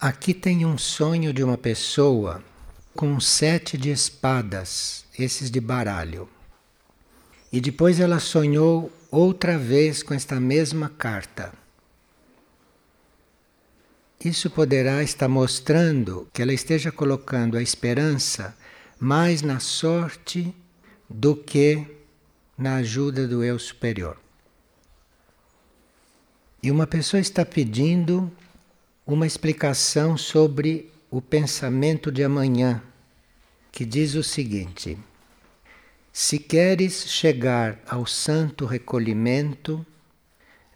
Aqui tem um sonho de uma pessoa com sete de espadas, esses de baralho. E depois ela sonhou outra vez com esta mesma carta. Isso poderá estar mostrando que ela esteja colocando a esperança mais na sorte do que na ajuda do eu superior. E uma pessoa está pedindo uma explicação sobre o pensamento de amanhã, que diz o seguinte: Se queres chegar ao santo recolhimento,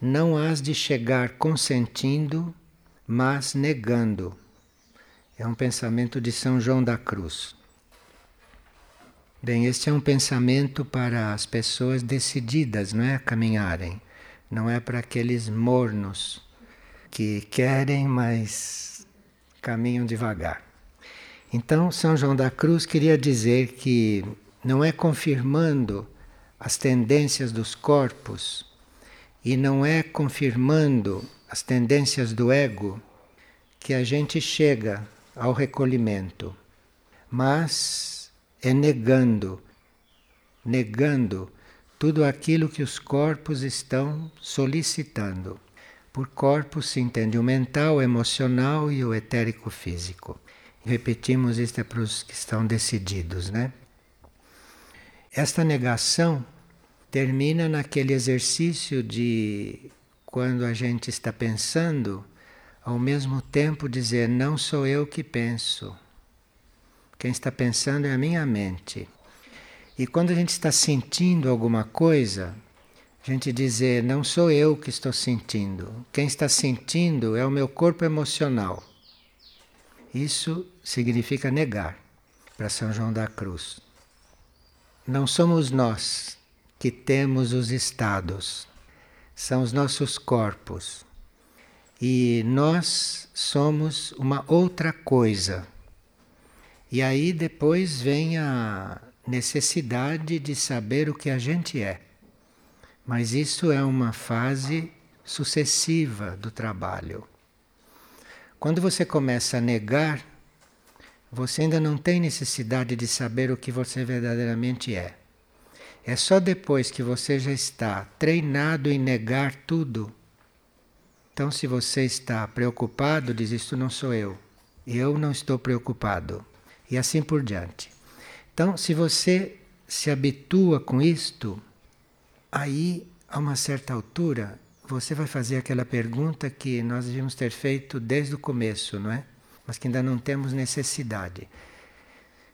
não has de chegar consentindo, mas negando. É um pensamento de São João da Cruz. Bem, este é um pensamento para as pessoas decididas, não é? A caminharem. Não é para aqueles mornos que querem, mas caminham devagar. Então, São João da Cruz queria dizer que não é confirmando as tendências dos corpos e não é confirmando as tendências do ego que a gente chega ao recolhimento, mas é negando, negando tudo aquilo que os corpos estão solicitando. Por corpo se entende o mental, o emocional e o etérico físico. Repetimos isto é para os que estão decididos, né? Esta negação termina naquele exercício de quando a gente está pensando, ao mesmo tempo dizer não sou eu que penso. Quem está pensando é a minha mente. E quando a gente está sentindo alguma coisa, a gente dizer, não sou eu que estou sentindo. Quem está sentindo é o meu corpo emocional. Isso significa negar para São João da Cruz. Não somos nós que temos os estados, são os nossos corpos. E nós somos uma outra coisa. E aí depois vem a necessidade de saber o que a gente é. Mas isso é uma fase sucessiva do trabalho. Quando você começa a negar, você ainda não tem necessidade de saber o que você verdadeiramente é. É só depois que você já está treinado em negar tudo. Então, se você está preocupado, diz: Isto não sou eu. Eu não estou preocupado. E assim por diante. Então, se você se habitua com isto, Aí, a uma certa altura, você vai fazer aquela pergunta que nós devíamos ter feito desde o começo, não é? Mas que ainda não temos necessidade.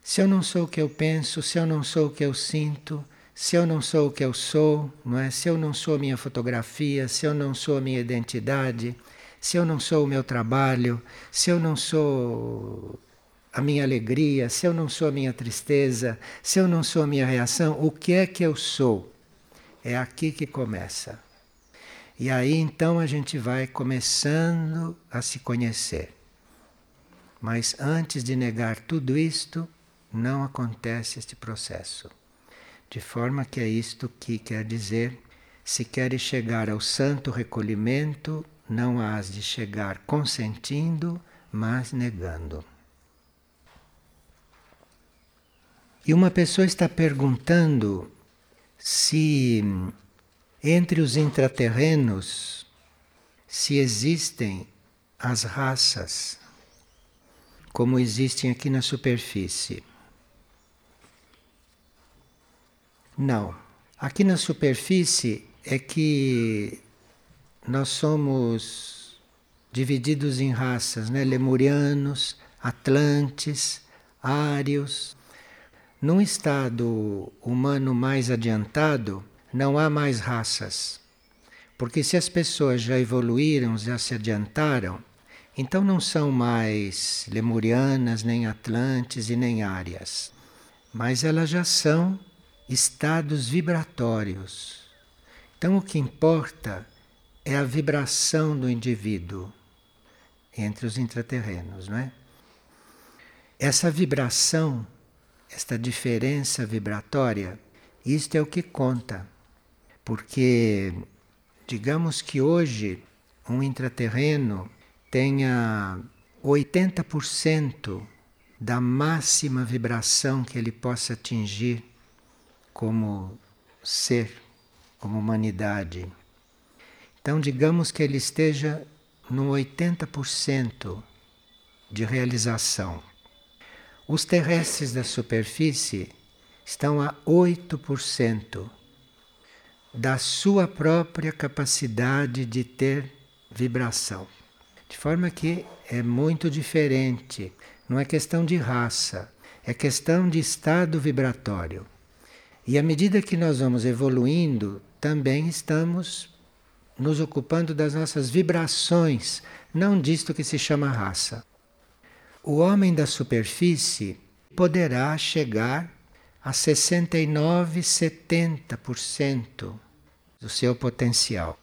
Se eu não sou o que eu penso, se eu não sou o que eu sinto, se eu não sou o que eu sou, não é? Se eu não sou a minha fotografia, se eu não sou a minha identidade, se eu não sou o meu trabalho, se eu não sou a minha alegria, se eu não sou a minha tristeza, se eu não sou a minha reação, o que é que eu sou? É aqui que começa. E aí então a gente vai começando a se conhecer. Mas antes de negar tudo isto, não acontece este processo. De forma que é isto que quer dizer: se queres chegar ao santo recolhimento, não has de chegar consentindo, mas negando. E uma pessoa está perguntando se entre os intraterrenos se existem as raças como existem aqui na superfície. Não. Aqui na superfície é que nós somos divididos em raças, né? Lemurianos, Atlantes, Ários, num estado humano mais adiantado, não há mais raças. Porque se as pessoas já evoluíram, já se adiantaram, então não são mais lemurianas, nem atlantes e nem árias. Mas elas já são estados vibratórios. Então o que importa é a vibração do indivíduo entre os intraterrenos, não é? Essa vibração esta diferença vibratória, isto é o que conta. Porque, digamos que hoje um intraterreno tenha 80% da máxima vibração que ele possa atingir como ser, como humanidade. Então, digamos que ele esteja no 80% de realização. Os terrestres da superfície estão a 8% da sua própria capacidade de ter vibração. De forma que é muito diferente. Não é questão de raça, é questão de estado vibratório. E à medida que nós vamos evoluindo, também estamos nos ocupando das nossas vibrações, não disto que se chama raça. O homem da superfície poderá chegar a 69, 70% do seu potencial.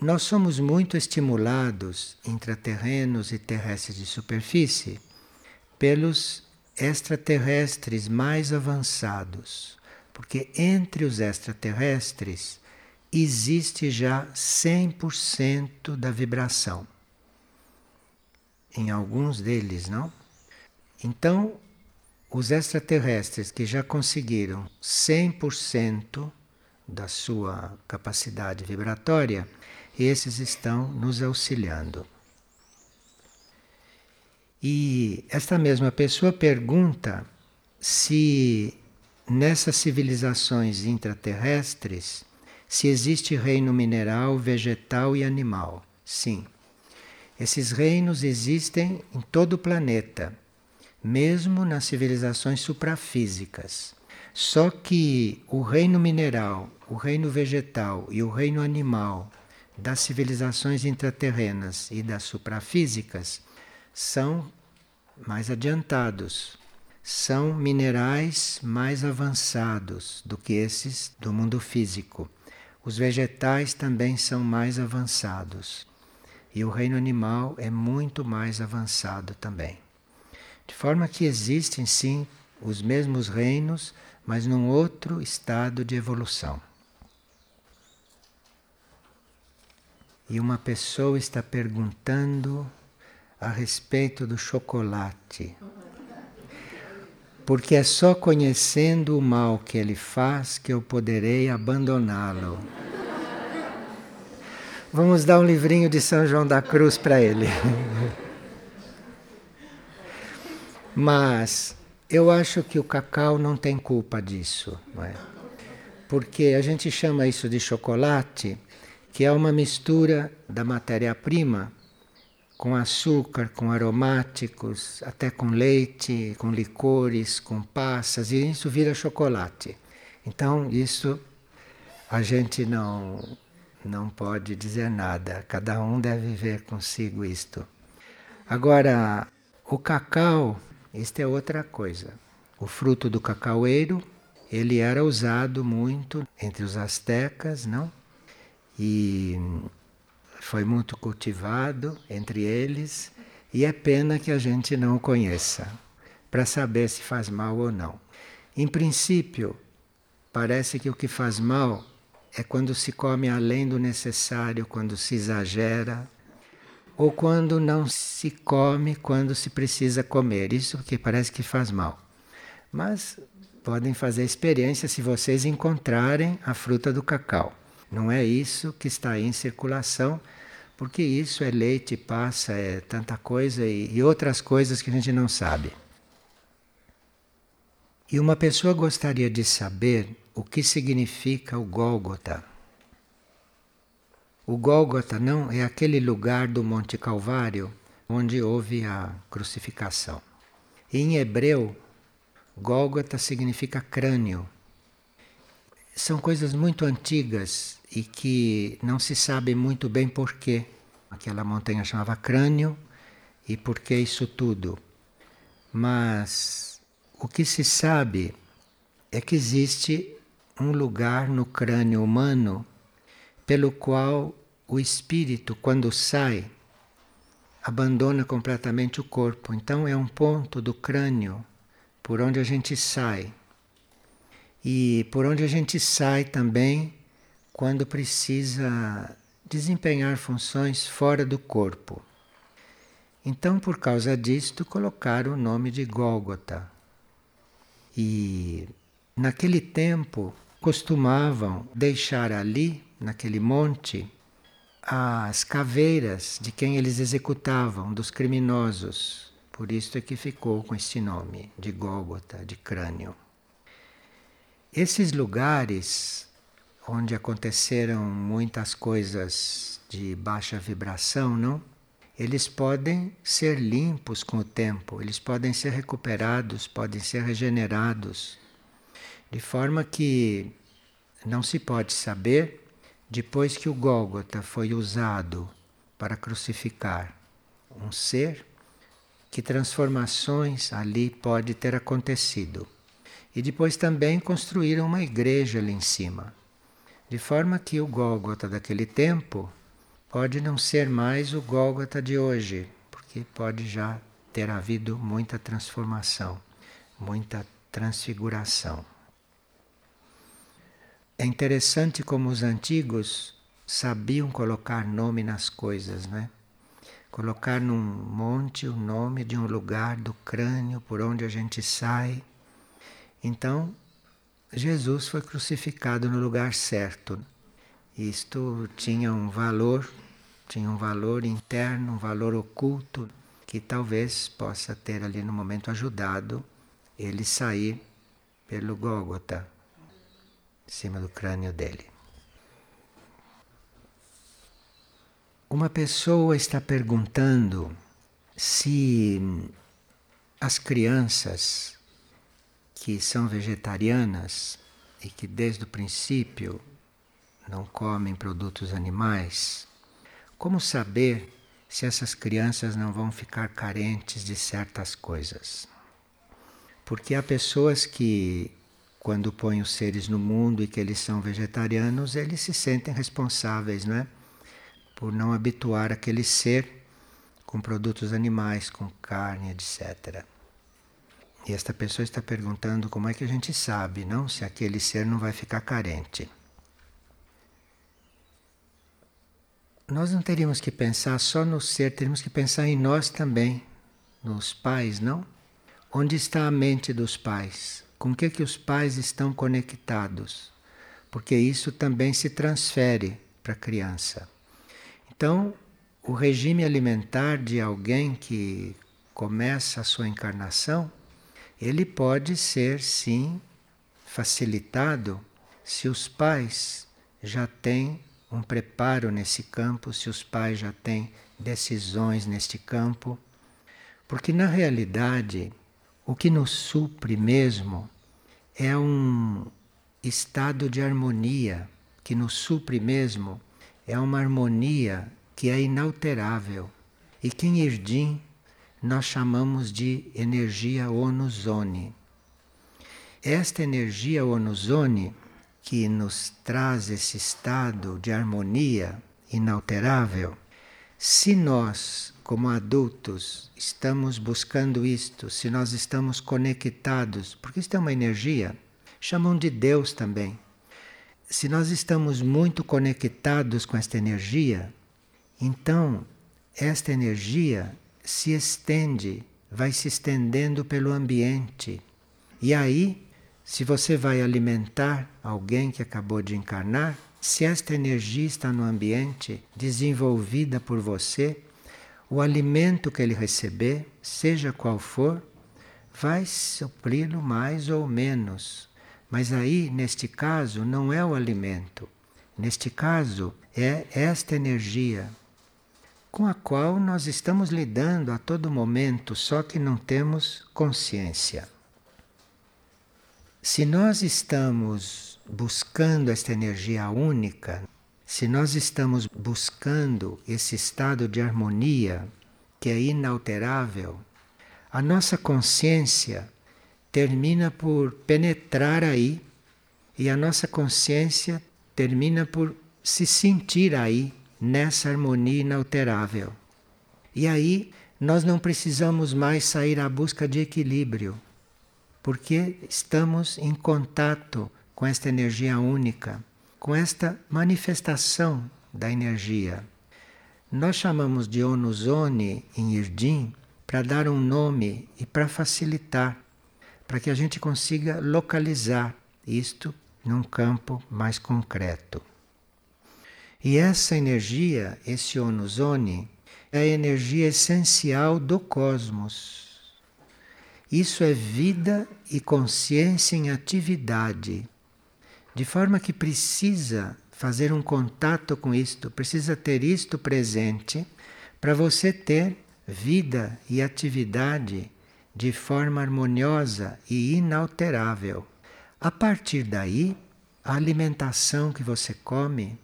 Nós somos muito estimulados, intraterrenos e terrestres de superfície, pelos extraterrestres mais avançados, porque entre os extraterrestres existe já 100% da vibração. Em alguns deles, não? Então, os extraterrestres que já conseguiram 100% da sua capacidade vibratória, esses estão nos auxiliando. E esta mesma pessoa pergunta se nessas civilizações intraterrestres se existe reino mineral, vegetal e animal. Sim. Esses reinos existem em todo o planeta, mesmo nas civilizações suprafísicas. Só que o reino mineral, o reino vegetal e o reino animal das civilizações intraterrenas e das suprafísicas são mais adiantados. São minerais mais avançados do que esses do mundo físico. Os vegetais também são mais avançados. E o reino animal é muito mais avançado também. De forma que existem sim os mesmos reinos, mas num outro estado de evolução. E uma pessoa está perguntando a respeito do chocolate. Porque é só conhecendo o mal que ele faz que eu poderei abandoná-lo. Vamos dar um livrinho de São João da Cruz para ele. Mas eu acho que o cacau não tem culpa disso, não é? Porque a gente chama isso de chocolate, que é uma mistura da matéria-prima com açúcar, com aromáticos, até com leite, com licores, com passas, e isso vira chocolate. Então, isso a gente não, não pode dizer nada, cada um deve ver consigo isto. Agora, o cacau isto é outra coisa. O fruto do cacaueiro, ele era usado muito entre os astecas, não? E foi muito cultivado entre eles, e é pena que a gente não o conheça, para saber se faz mal ou não. Em princípio, parece que o que faz mal é quando se come além do necessário, quando se exagera, ou quando não se come quando se precisa comer. Isso que parece que faz mal. Mas podem fazer experiência se vocês encontrarem a fruta do cacau. Não é isso que está aí em circulação, porque isso é leite, passa, é tanta coisa e, e outras coisas que a gente não sabe. E uma pessoa gostaria de saber o que significa o Gólgota. O Gólgota não é aquele lugar do Monte Calvário onde houve a crucificação. Em hebreu, Gólgota significa crânio. São coisas muito antigas e que não se sabe muito bem porquê. Aquela montanha chamava crânio e por que isso tudo. Mas o que se sabe é que existe um lugar no crânio humano pelo qual o espírito, quando sai, abandona completamente o corpo. Então é um ponto do crânio por onde a gente sai. E por onde a gente sai também quando precisa desempenhar funções fora do corpo. Então, por causa disto, colocaram o nome de Gólgota. E naquele tempo costumavam deixar ali, naquele monte, as caveiras de quem eles executavam, dos criminosos. Por isso é que ficou com este nome de Gólgota, de crânio. Esses lugares onde aconteceram muitas coisas de baixa vibração, não? Eles podem ser limpos com o tempo, eles podem ser recuperados, podem ser regenerados, de forma que não se pode saber depois que o Gólgota foi usado para crucificar um ser, que transformações ali pode ter acontecido. E depois também construíram uma igreja ali em cima. De forma que o Gólgota daquele tempo pode não ser mais o Gólgota de hoje, porque pode já ter havido muita transformação, muita transfiguração. É interessante como os antigos sabiam colocar nome nas coisas, né? Colocar num monte o nome de um lugar do crânio por onde a gente sai. Então, Jesus foi crucificado no lugar certo. Isto tinha um valor, tinha um valor interno, um valor oculto, que talvez possa ter ali no momento ajudado ele sair pelo Gólgota em cima do crânio dele. Uma pessoa está perguntando se as crianças que são vegetarianas e que desde o princípio não comem produtos animais, como saber se essas crianças não vão ficar carentes de certas coisas? Porque há pessoas que quando põem os seres no mundo e que eles são vegetarianos, eles se sentem responsáveis, não é? Por não habituar aquele ser com produtos animais, com carne, etc. E esta pessoa está perguntando como é que a gente sabe, não? Se aquele ser não vai ficar carente. Nós não teríamos que pensar só no ser, teríamos que pensar em nós também, nos pais, não? Onde está a mente dos pais? Com o que, que os pais estão conectados, porque isso também se transfere para a criança. Então, o regime alimentar de alguém que começa a sua encarnação, ele pode ser sim facilitado se os pais já têm um preparo nesse campo, se os pais já têm decisões neste campo, porque na realidade o que nos supre mesmo é um estado de harmonia que nos supre mesmo, é uma harmonia que é inalterável e que em Irdim nós chamamos de energia onuzone. Esta energia onuzone que nos traz esse estado de harmonia inalterável, se nós como adultos estamos buscando isto, se nós estamos conectados, porque isto é uma energia, chamam de Deus também. Se nós estamos muito conectados com esta energia, então esta energia se estende, vai se estendendo pelo ambiente. E aí, se você vai alimentar alguém que acabou de encarnar, se esta energia está no ambiente, desenvolvida por você, o alimento que ele receber, seja qual for, vai supri-lo mais ou menos. Mas aí, neste caso, não é o alimento. Neste caso, é esta energia com a qual nós estamos lidando a todo momento, só que não temos consciência. Se nós estamos buscando esta energia única, se nós estamos buscando esse estado de harmonia que é inalterável, a nossa consciência termina por penetrar aí e a nossa consciência termina por se sentir aí nessa harmonia inalterável. E aí nós não precisamos mais sair à busca de equilíbrio, porque estamos em contato com esta energia única com esta manifestação da energia. Nós chamamos de onuzone em Irdim para dar um nome e para facilitar, para que a gente consiga localizar isto num campo mais concreto. E essa energia, esse onuzone, é a energia essencial do cosmos. Isso é vida e consciência em atividade, de forma que precisa fazer um contato com isto, precisa ter isto presente para você ter vida e atividade de forma harmoniosa e inalterável. A partir daí, a alimentação que você come,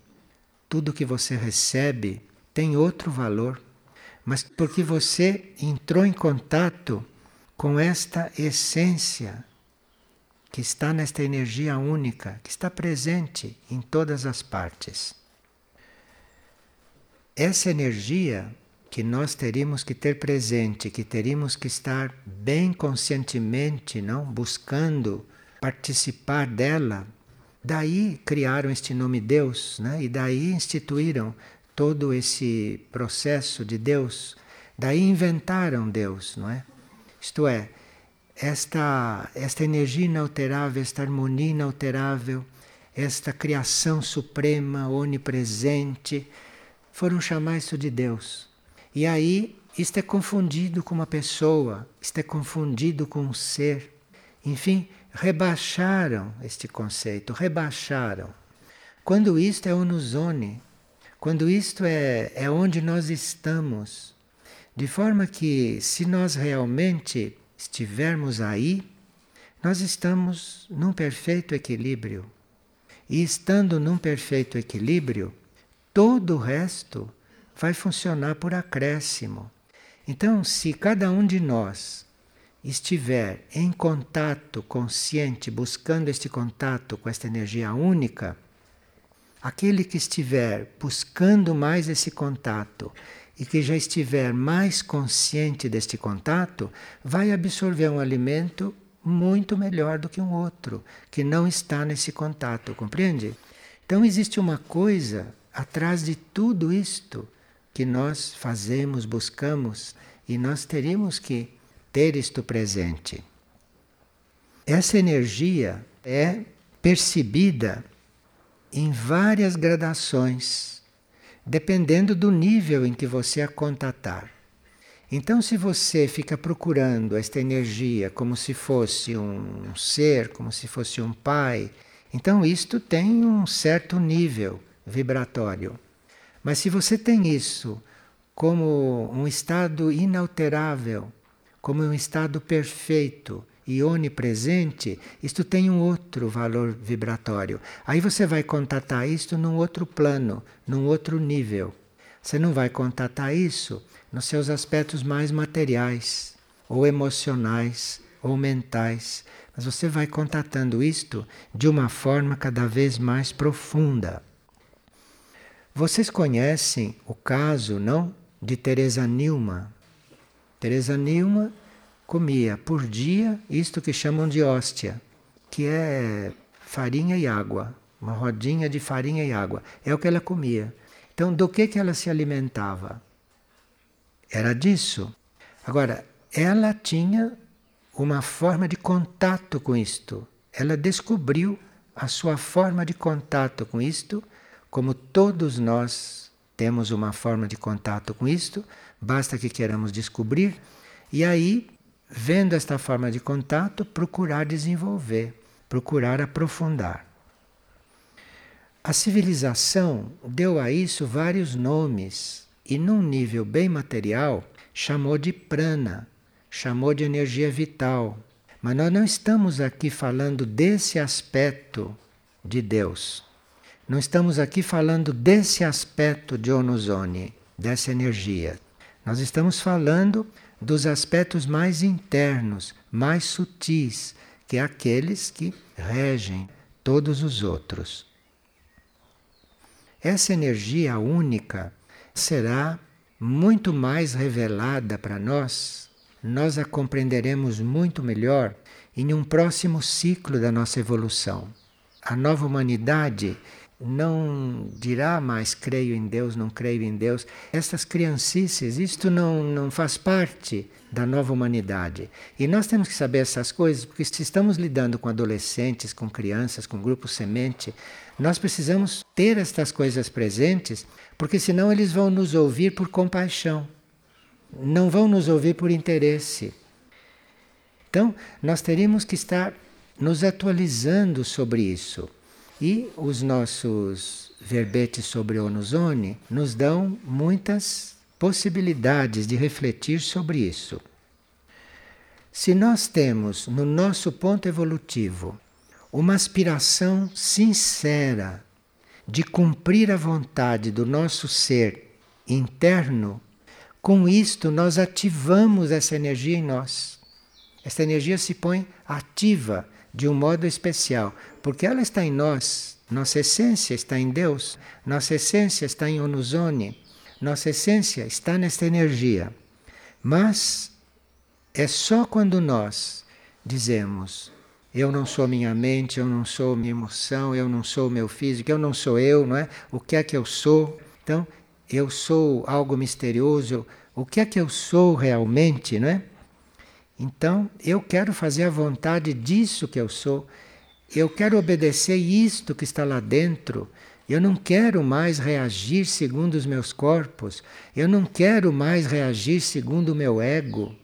tudo que você recebe, tem outro valor, mas porque você entrou em contato com esta essência que está nesta energia única, que está presente em todas as partes. Essa energia que nós teríamos que ter presente, que teríamos que estar bem conscientemente, não, buscando participar dela. Daí criaram este nome Deus, né? E daí instituíram todo esse processo de Deus. Daí inventaram Deus, não é? Isto é, esta, esta energia inalterável, esta harmonia inalterável, esta criação suprema, onipresente, foram chamar isso de Deus. E aí, isto é confundido com uma pessoa, isto é confundido com um ser. Enfim, rebaixaram este conceito, rebaixaram. Quando isto é onuzone, quando isto é, é onde nós estamos, de forma que, se nós realmente estivermos aí, nós estamos num perfeito equilíbrio. E estando num perfeito equilíbrio, todo o resto vai funcionar por acréscimo. Então, se cada um de nós estiver em contato consciente, buscando este contato com esta energia única, aquele que estiver buscando mais esse contato e que já estiver mais consciente deste contato, vai absorver um alimento muito melhor do que um outro que não está nesse contato, compreende? Então existe uma coisa atrás de tudo isto que nós fazemos, buscamos e nós teríamos que ter isto presente. Essa energia é percebida em várias gradações dependendo do nível em que você a contatar. Então, se você fica procurando esta energia como se fosse um ser, como se fosse um pai, então isto tem um certo nível vibratório. Mas se você tem isso como um estado inalterável, como um estado perfeito, e onipresente, isto tem um outro valor vibratório. Aí você vai contatar isto num outro plano, num outro nível. Você não vai contatar isso nos seus aspectos mais materiais, ou emocionais, ou mentais. Mas você vai contatando isto de uma forma cada vez mais profunda. Vocês conhecem o caso, não? De Teresa Nilma. Teresa Nilma comia por dia isto que chamam de hóstia, que é farinha e água, uma rodinha de farinha e água. É o que ela comia. Então, do que, que ela se alimentava? Era disso. Agora, ela tinha uma forma de contato com isto. Ela descobriu a sua forma de contato com isto, como todos nós temos uma forma de contato com isto, basta que queiramos descobrir. E aí vendo esta forma de contato, procurar desenvolver, procurar aprofundar. A civilização deu a isso vários nomes e, num nível bem material, chamou de prana, chamou de energia vital. Mas nós não estamos aqui falando desse aspecto de Deus. Não estamos aqui falando desse aspecto de Onuzone, dessa energia. Nós estamos falando dos aspectos mais internos, mais sutis, que é aqueles que regem todos os outros. Essa energia única será muito mais revelada para nós, nós a compreenderemos muito melhor em um próximo ciclo da nossa evolução. A nova humanidade não dirá mais creio em Deus, não creio em Deus. Essas criancices, isto não, não faz parte da nova humanidade. E nós temos que saber essas coisas, porque se estamos lidando com adolescentes, com crianças, com grupo semente, nós precisamos ter estas coisas presentes, porque senão eles vão nos ouvir por compaixão, não vão nos ouvir por interesse. Então, nós teríamos que estar nos atualizando sobre isso. E os nossos verbetes sobre Onuzone nos dão muitas possibilidades de refletir sobre isso. Se nós temos no nosso ponto evolutivo uma aspiração sincera de cumprir a vontade do nosso ser interno, com isto nós ativamos essa energia em nós. Essa energia se põe ativa de um modo especial, porque ela está em nós, nossa essência está em Deus, nossa essência está em Onuzone, nossa essência está nesta energia. Mas é só quando nós dizemos eu não sou minha mente, eu não sou minha emoção, eu não sou meu físico, eu não sou eu, não é? O que é que eu sou? Então, eu sou algo misterioso. O que é que eu sou realmente, não é? Então, eu quero fazer a vontade disso que eu sou. Eu quero obedecer isto que está lá dentro. Eu não quero mais reagir segundo os meus corpos. Eu não quero mais reagir segundo o meu ego.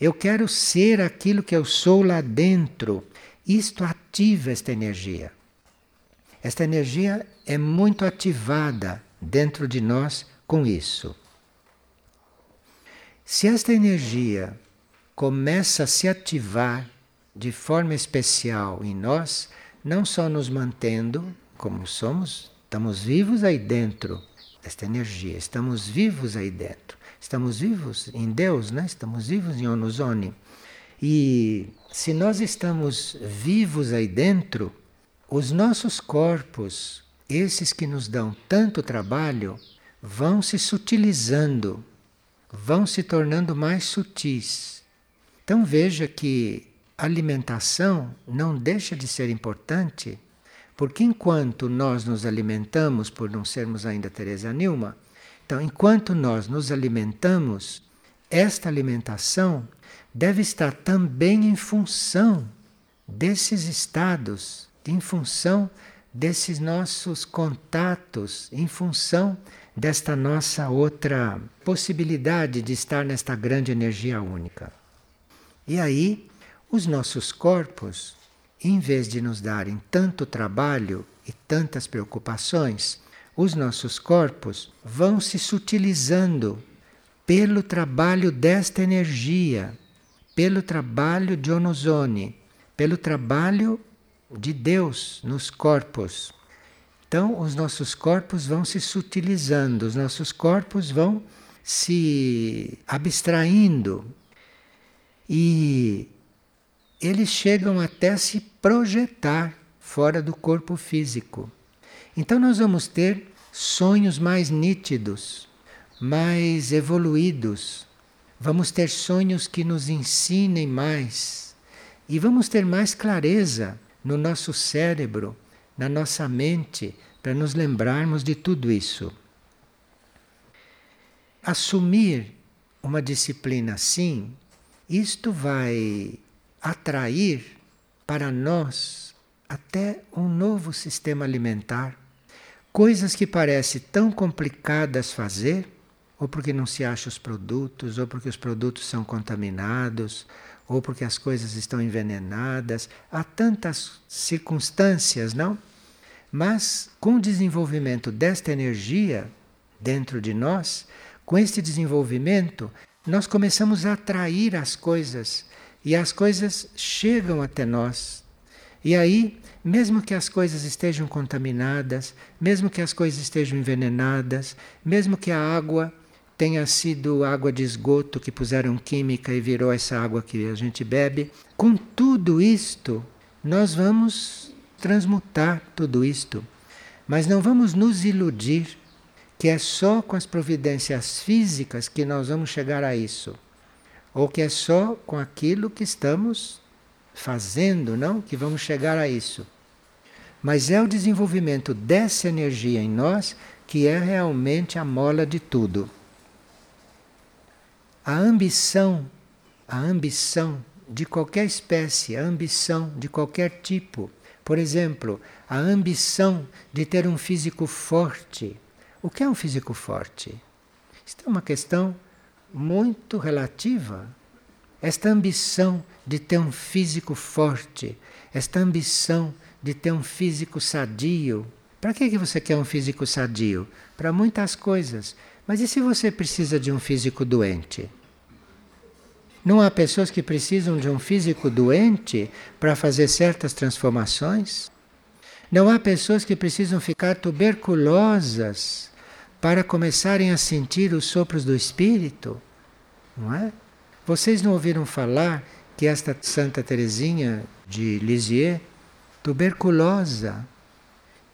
Eu quero ser aquilo que eu sou lá dentro. Isto ativa esta energia. Esta energia é muito ativada dentro de nós com isso. Se esta energia começa a se ativar de forma especial em nós, não só nos mantendo como somos, estamos vivos aí dentro desta energia, estamos vivos aí dentro, estamos vivos em Deus, né? estamos vivos em Onuzone. E se nós estamos vivos aí dentro, os nossos corpos, esses que nos dão tanto trabalho, vão se sutilizando, vão se tornando mais sutis. Então veja que alimentação não deixa de ser importante, porque enquanto nós nos alimentamos, por não sermos ainda Teresa Nilma, então enquanto nós nos alimentamos, esta alimentação deve estar também em função desses estados, em função desses nossos contatos, em função desta nossa outra possibilidade de estar nesta grande energia única. E aí, os nossos corpos, em vez de nos darem tanto trabalho e tantas preocupações, os nossos corpos vão se sutilizando pelo trabalho desta energia, pelo trabalho de Onozone, pelo trabalho de Deus nos corpos. Então, os nossos corpos vão se sutilizando, os nossos corpos vão se abstraindo e eles chegam até se projetar fora do corpo físico. Então nós vamos ter sonhos mais nítidos, mais evoluídos. Vamos ter sonhos que nos ensinem mais e vamos ter mais clareza no nosso cérebro, na nossa mente, para nos lembrarmos de tudo isso. Assumir uma disciplina assim isto vai atrair para nós até um novo sistema alimentar. Coisas que parecem tão complicadas fazer, ou porque não se acha os produtos, ou porque os produtos são contaminados, ou porque as coisas estão envenenadas. Há tantas circunstâncias, não? Mas com o desenvolvimento desta energia dentro de nós, com este desenvolvimento, nós começamos a atrair as coisas e as coisas chegam até nós. E aí, mesmo que as coisas estejam contaminadas, mesmo que as coisas estejam envenenadas, mesmo que a água tenha sido água de esgoto que puseram química e virou essa água que a gente bebe, com tudo isto, nós vamos transmutar tudo isto. Mas não vamos nos iludir que é só com as providências físicas que nós vamos chegar a isso, ou que é só com aquilo que estamos fazendo, não, que vamos chegar a isso. Mas é o desenvolvimento dessa energia em nós que é realmente a mola de tudo. A ambição, a ambição de qualquer espécie, a ambição de qualquer tipo. Por exemplo, a ambição de ter um físico forte. O que é um físico forte? Isto é uma questão muito relativa. Esta ambição de ter um físico forte, esta ambição de ter um físico sadio. Para que, que você quer um físico sadio? Para muitas coisas. Mas e se você precisa de um físico doente? Não há pessoas que precisam de um físico doente para fazer certas transformações? Não há pessoas que precisam ficar tuberculosas para começarem a sentir os sopros do espírito? Não é? Vocês não ouviram falar que esta Santa Teresinha de Lisieux, tuberculosa,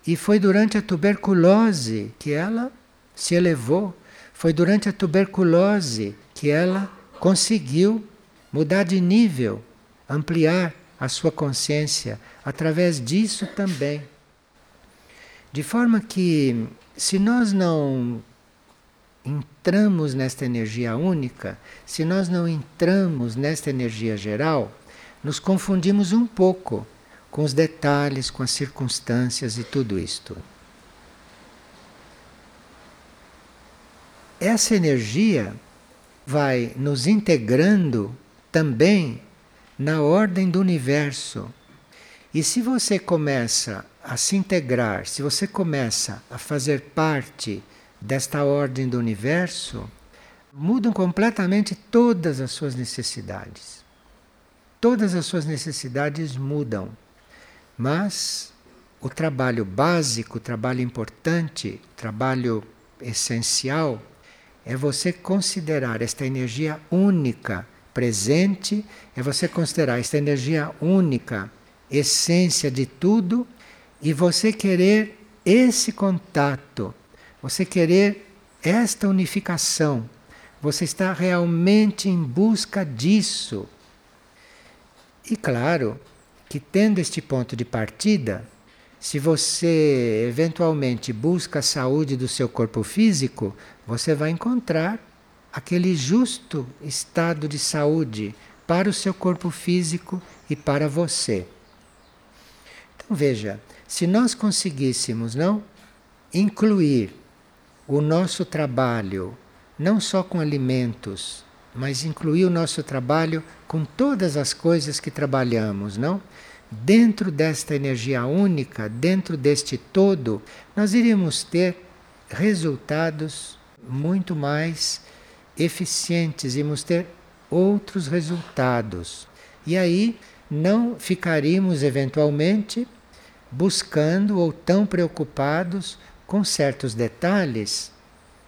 e foi durante a tuberculose que ela se elevou, foi durante a tuberculose que ela conseguiu mudar de nível, ampliar a sua consciência através disso também. De forma que, se nós não entramos nesta energia única, se nós não entramos nesta energia geral, nos confundimos um pouco com os detalhes, com as circunstâncias e tudo isto. Essa energia vai nos integrando também na ordem do universo. E se você começa a se integrar, se você começa a fazer parte desta ordem do universo, mudam completamente todas as suas necessidades. Todas as suas necessidades mudam. Mas o trabalho básico, o trabalho importante, o trabalho essencial é você considerar esta energia única presente, é você considerar esta energia única essência de tudo e você querer esse contato, você querer esta unificação. Você está realmente em busca disso. E claro que tendo este ponto de partida, se você eventualmente busca a saúde do seu corpo físico, você vai encontrar aquele justo estado de saúde para o seu corpo físico e para você. Então veja, se nós conseguíssemos não incluir o nosso trabalho não só com alimentos, mas incluir o nosso trabalho com todas as coisas que trabalhamos, não? dentro desta energia única, dentro deste todo, nós iríamos ter resultados muito mais eficientes, iríamos ter outros resultados. E aí não ficaríamos eventualmente buscando ou tão preocupados com certos detalhes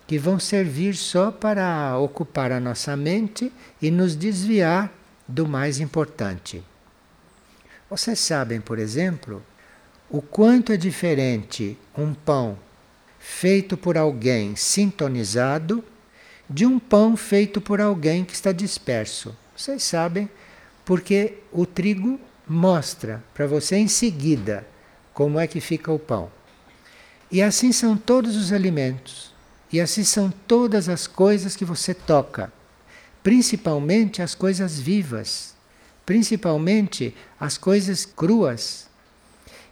que vão servir só para ocupar a nossa mente e nos desviar do mais importante. Vocês sabem, por exemplo, o quanto é diferente um pão feito por alguém sintonizado de um pão feito por alguém que está disperso. Vocês sabem porque o trigo mostra para você em seguida como é que fica o pão. E assim são todos os alimentos, e assim são todas as coisas que você toca, principalmente as coisas vivas principalmente as coisas cruas.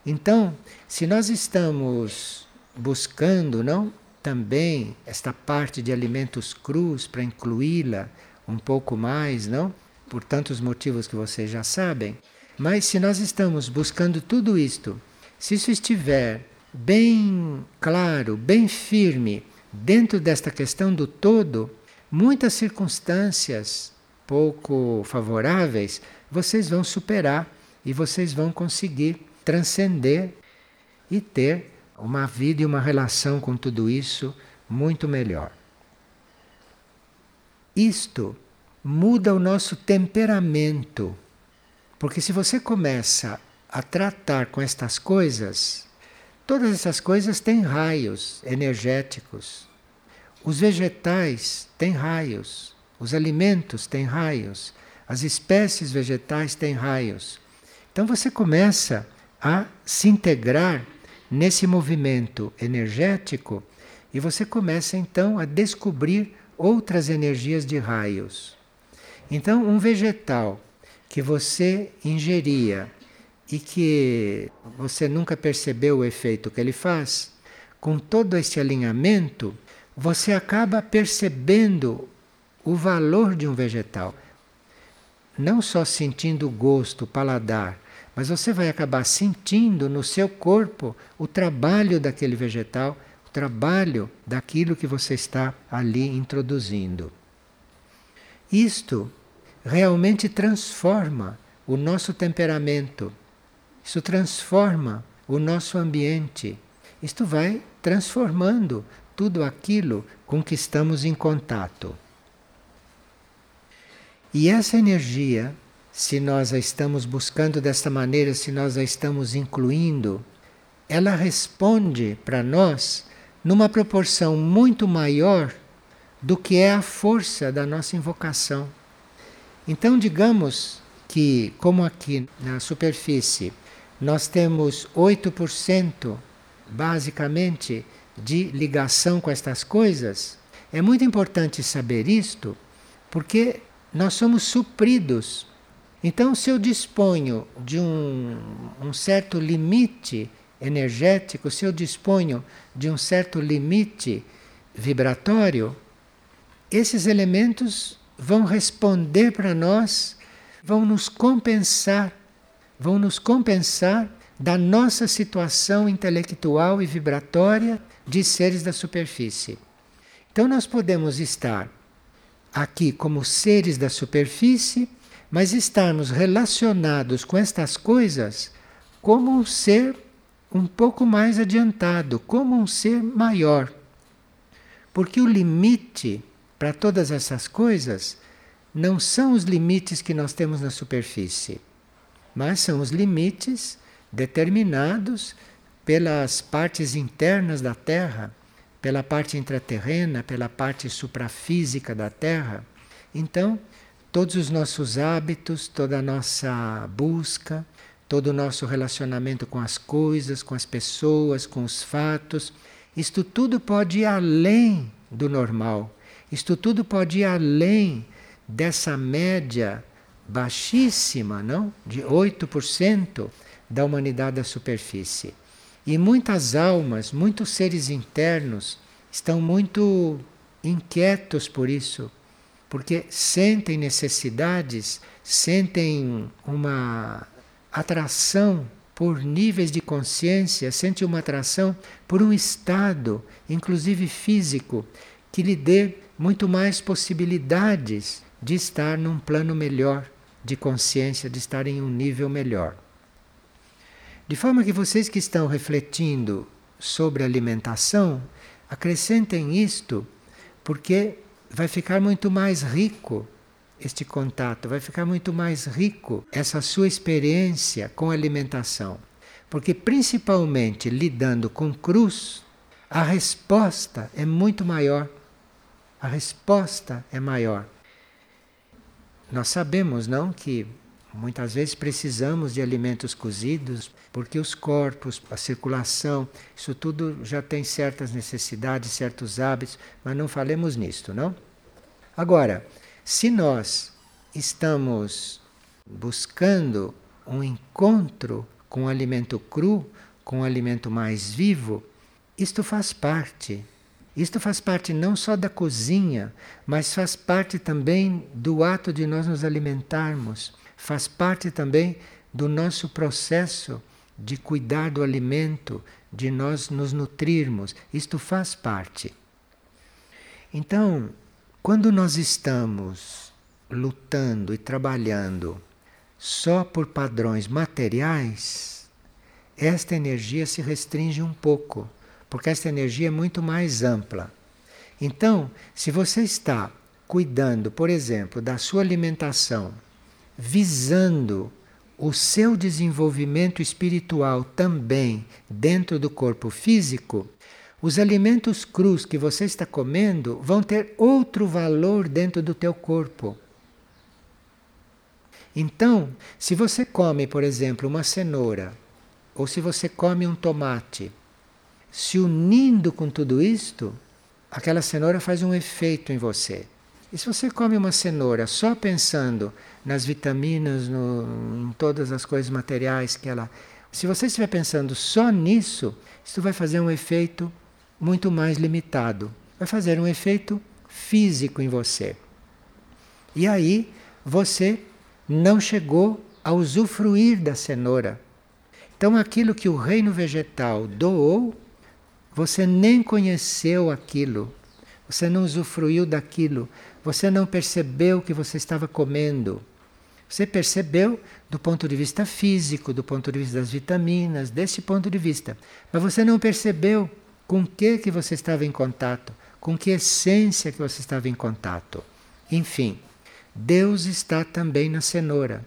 Então, se nós estamos buscando, não, também esta parte de alimentos crus para incluí-la um pouco mais, não? Por tantos motivos que vocês já sabem. Mas se nós estamos buscando tudo isto, se isso estiver bem claro, bem firme dentro desta questão do todo, muitas circunstâncias pouco favoráveis vocês vão superar e vocês vão conseguir transcender e ter uma vida e uma relação com tudo isso muito melhor. Isto muda o nosso temperamento, porque se você começa a tratar com estas coisas, todas essas coisas têm raios energéticos. Os vegetais têm raios, os alimentos têm raios, as espécies vegetais têm raios. Então você começa a se integrar nesse movimento energético e você começa então a descobrir outras energias de raios. Então, um vegetal que você ingeria e que você nunca percebeu o efeito que ele faz, com todo esse alinhamento, você acaba percebendo o valor de um vegetal. Não só sentindo o gosto, o paladar, mas você vai acabar sentindo no seu corpo o trabalho daquele vegetal, o trabalho daquilo que você está ali introduzindo. Isto realmente transforma o nosso temperamento, isso transforma o nosso ambiente, isto vai transformando tudo aquilo com que estamos em contato. E essa energia, se nós a estamos buscando desta maneira, se nós a estamos incluindo, ela responde para nós numa proporção muito maior do que é a força da nossa invocação. Então, digamos que, como aqui na superfície, nós temos 8% basicamente de ligação com estas coisas, é muito importante saber isto, porque nós somos supridos. Então, se eu disponho de um, um certo limite energético, se eu disponho de um certo limite vibratório, esses elementos vão responder para nós, vão nos compensar, vão nos compensar da nossa situação intelectual e vibratória de seres da superfície. Então, nós podemos estar aqui como seres da superfície, mas estarmos relacionados com estas coisas como um ser um pouco mais adiantado, como um ser maior. Porque o limite para todas essas coisas não são os limites que nós temos na superfície, mas são os limites determinados pelas partes internas da Terra pela parte intraterrena, pela parte suprafísica da Terra. Então, todos os nossos hábitos, toda a nossa busca, todo o nosso relacionamento com as coisas, com as pessoas, com os fatos, isto tudo pode ir além do normal. Isto tudo pode ir além dessa média baixíssima, não? De 8% da humanidade da superfície. E muitas almas, muitos seres internos estão muito inquietos por isso, porque sentem necessidades, sentem uma atração por níveis de consciência, sentem uma atração por um estado, inclusive físico, que lhe dê muito mais possibilidades de estar num plano melhor de consciência, de estar em um nível melhor. De forma que vocês que estão refletindo sobre alimentação, acrescentem isto, porque vai ficar muito mais rico este contato, vai ficar muito mais rico essa sua experiência com alimentação. Porque, principalmente lidando com cruz, a resposta é muito maior. A resposta é maior. Nós sabemos, não, que Muitas vezes precisamos de alimentos cozidos, porque os corpos, a circulação, isso tudo já tem certas necessidades, certos hábitos, mas não falemos nisto, não? Agora, se nós estamos buscando um encontro com o alimento cru, com o alimento mais vivo, isto faz parte. Isto faz parte não só da cozinha, mas faz parte também do ato de nós nos alimentarmos faz parte também do nosso processo de cuidar do alimento, de nós nos nutrirmos. Isto faz parte. Então, quando nós estamos lutando e trabalhando só por padrões materiais, esta energia se restringe um pouco, porque esta energia é muito mais ampla. Então, se você está cuidando, por exemplo, da sua alimentação, visando o seu desenvolvimento espiritual também dentro do corpo físico, os alimentos crus que você está comendo vão ter outro valor dentro do teu corpo. Então, se você come, por exemplo, uma cenoura ou se você come um tomate, se unindo com tudo isto, aquela cenoura faz um efeito em você. E se você come uma cenoura só pensando nas vitaminas, no, em todas as coisas materiais que ela. Se você estiver pensando só nisso, isso vai fazer um efeito muito mais limitado. Vai fazer um efeito físico em você. E aí você não chegou a usufruir da cenoura. Então aquilo que o reino vegetal doou, você nem conheceu aquilo. Você não usufruiu daquilo. Você não percebeu o que você estava comendo. Você percebeu do ponto de vista físico, do ponto de vista das vitaminas, desse ponto de vista. Mas você não percebeu com que que você estava em contato, com que essência que você estava em contato. Enfim, Deus está também na cenoura.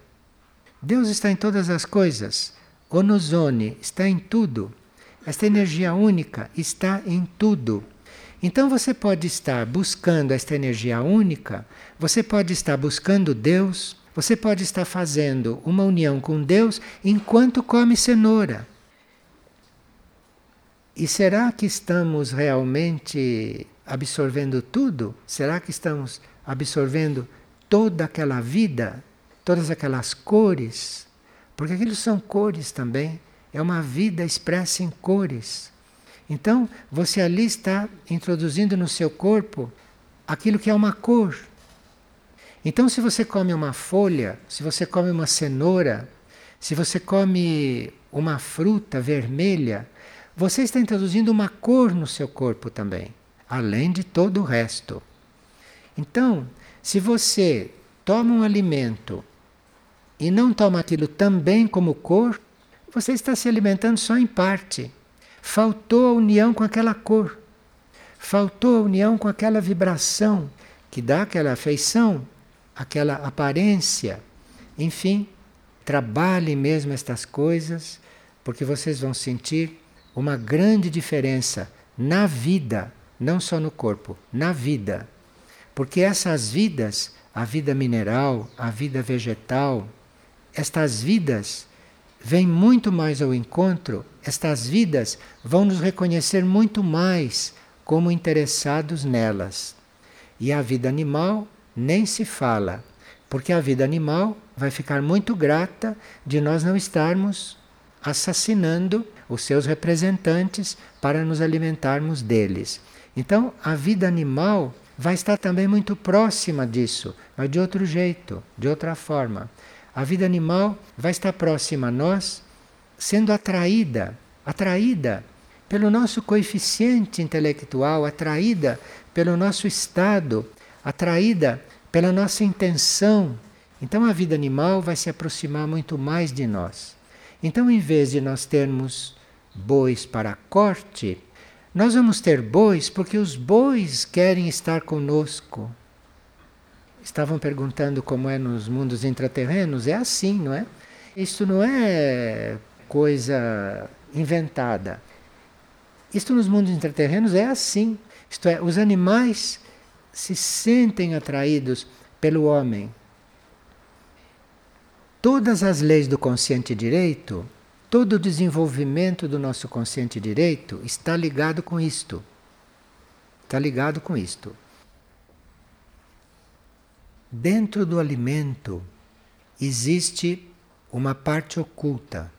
Deus está em todas as coisas. Onozone está em tudo. Esta energia única está em tudo. Então você pode estar buscando esta energia única, você pode estar buscando Deus, você pode estar fazendo uma união com Deus enquanto come cenoura. E será que estamos realmente absorvendo tudo? Será que estamos absorvendo toda aquela vida, todas aquelas cores? Porque aquilo são cores também, é uma vida expressa em cores. Então, você ali está introduzindo no seu corpo aquilo que é uma cor. Então, se você come uma folha, se você come uma cenoura, se você come uma fruta vermelha, você está introduzindo uma cor no seu corpo também, além de todo o resto. Então, se você toma um alimento e não toma aquilo também como cor, você está se alimentando só em parte. Faltou a união com aquela cor, faltou a união com aquela vibração que dá aquela afeição, aquela aparência. Enfim, trabalhem mesmo estas coisas, porque vocês vão sentir uma grande diferença na vida, não só no corpo, na vida. Porque essas vidas, a vida mineral, a vida vegetal, estas vidas vêm muito mais ao encontro estas vidas vão nos reconhecer muito mais como interessados nelas. E a vida animal nem se fala, porque a vida animal vai ficar muito grata de nós não estarmos assassinando os seus representantes para nos alimentarmos deles. Então, a vida animal vai estar também muito próxima disso, mas de outro jeito, de outra forma. A vida animal vai estar próxima a nós sendo atraída, atraída pelo nosso coeficiente intelectual, atraída pelo nosso estado, atraída pela nossa intenção. Então a vida animal vai se aproximar muito mais de nós. Então, em vez de nós termos bois para corte, nós vamos ter bois porque os bois querem estar conosco. Estavam perguntando como é nos mundos intraterrenos, é assim, não é? Isso não é coisa inventada. Isto nos mundos intraterrenos é assim. Isto é, os animais se sentem atraídos pelo homem. Todas as leis do consciente direito, todo o desenvolvimento do nosso consciente direito está ligado com isto. Está ligado com isto. Dentro do alimento existe uma parte oculta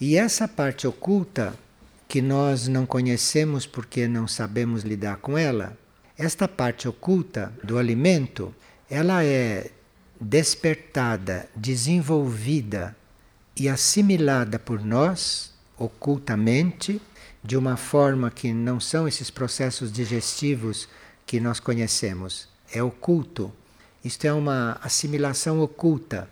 e essa parte oculta, que nós não conhecemos porque não sabemos lidar com ela, esta parte oculta do alimento, ela é despertada, desenvolvida e assimilada por nós ocultamente, de uma forma que não são esses processos digestivos que nós conhecemos. É oculto. Isto é uma assimilação oculta.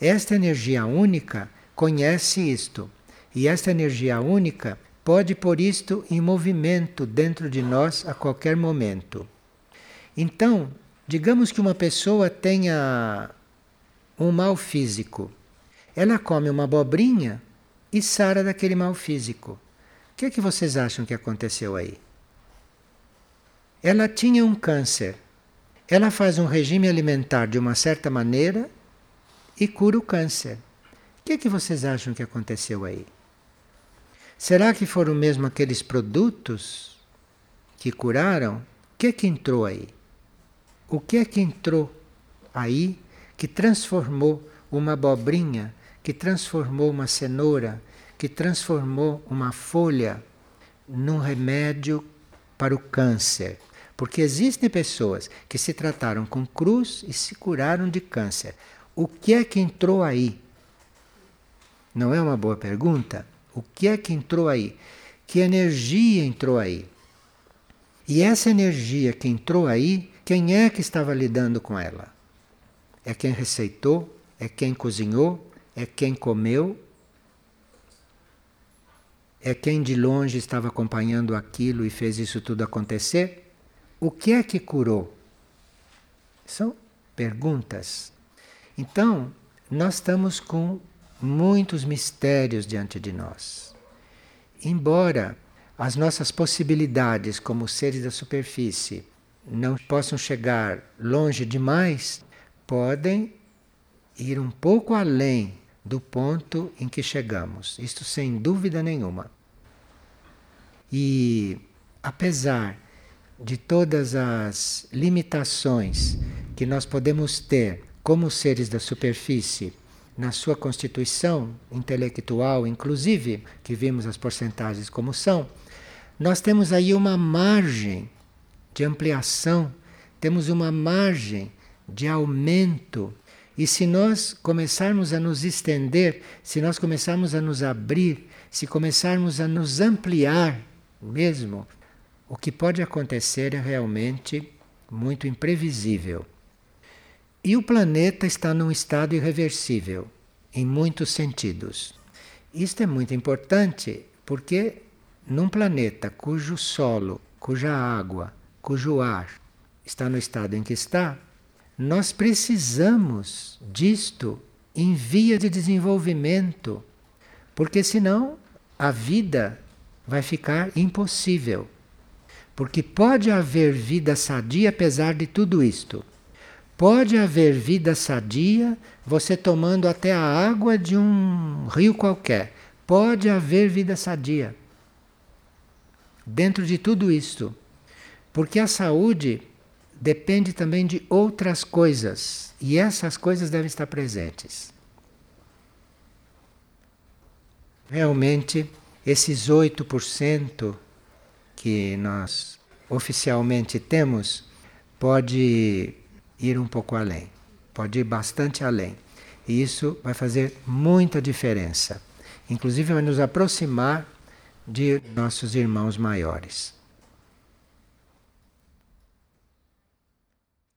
Esta energia única conhece isto. E esta energia única pode pôr isto em movimento dentro de nós a qualquer momento. Então, digamos que uma pessoa tenha um mal físico. Ela come uma abobrinha e sara daquele mal físico. O que é que vocês acham que aconteceu aí? Ela tinha um câncer. Ela faz um regime alimentar de uma certa maneira e cura o câncer que, é que vocês acham que aconteceu aí? Será que foram mesmo aqueles produtos que curaram? O que é que entrou aí? O que é que entrou aí que transformou uma abobrinha, que transformou uma cenoura, que transformou uma folha num remédio para o câncer? Porque existem pessoas que se trataram com cruz e se curaram de câncer. O que é que entrou aí? Não é uma boa pergunta? O que é que entrou aí? Que energia entrou aí? E essa energia que entrou aí, quem é que estava lidando com ela? É quem receitou? É quem cozinhou? É quem comeu? É quem de longe estava acompanhando aquilo e fez isso tudo acontecer? O que é que curou? São perguntas. Então, nós estamos com muitos mistérios diante de nós. Embora as nossas possibilidades como seres da superfície não possam chegar longe demais, podem ir um pouco além do ponto em que chegamos. Isto sem dúvida nenhuma. E apesar de todas as limitações que nós podemos ter como seres da superfície na sua constituição intelectual, inclusive, que vimos as porcentagens como são, nós temos aí uma margem de ampliação, temos uma margem de aumento. E se nós começarmos a nos estender, se nós começarmos a nos abrir, se começarmos a nos ampliar mesmo, o que pode acontecer é realmente muito imprevisível. E o planeta está num estado irreversível, em muitos sentidos. Isto é muito importante porque num planeta cujo solo, cuja água, cujo ar está no estado em que está, nós precisamos disto em via de desenvolvimento, porque senão a vida vai ficar impossível. Porque pode haver vida sadia apesar de tudo isto. Pode haver vida sadia você tomando até a água de um rio qualquer. Pode haver vida sadia. Dentro de tudo isto. Porque a saúde depende também de outras coisas. E essas coisas devem estar presentes. Realmente, esses 8% que nós oficialmente temos pode ir um pouco além, pode ir bastante além. E isso vai fazer muita diferença. Inclusive, vai nos aproximar de nossos irmãos maiores.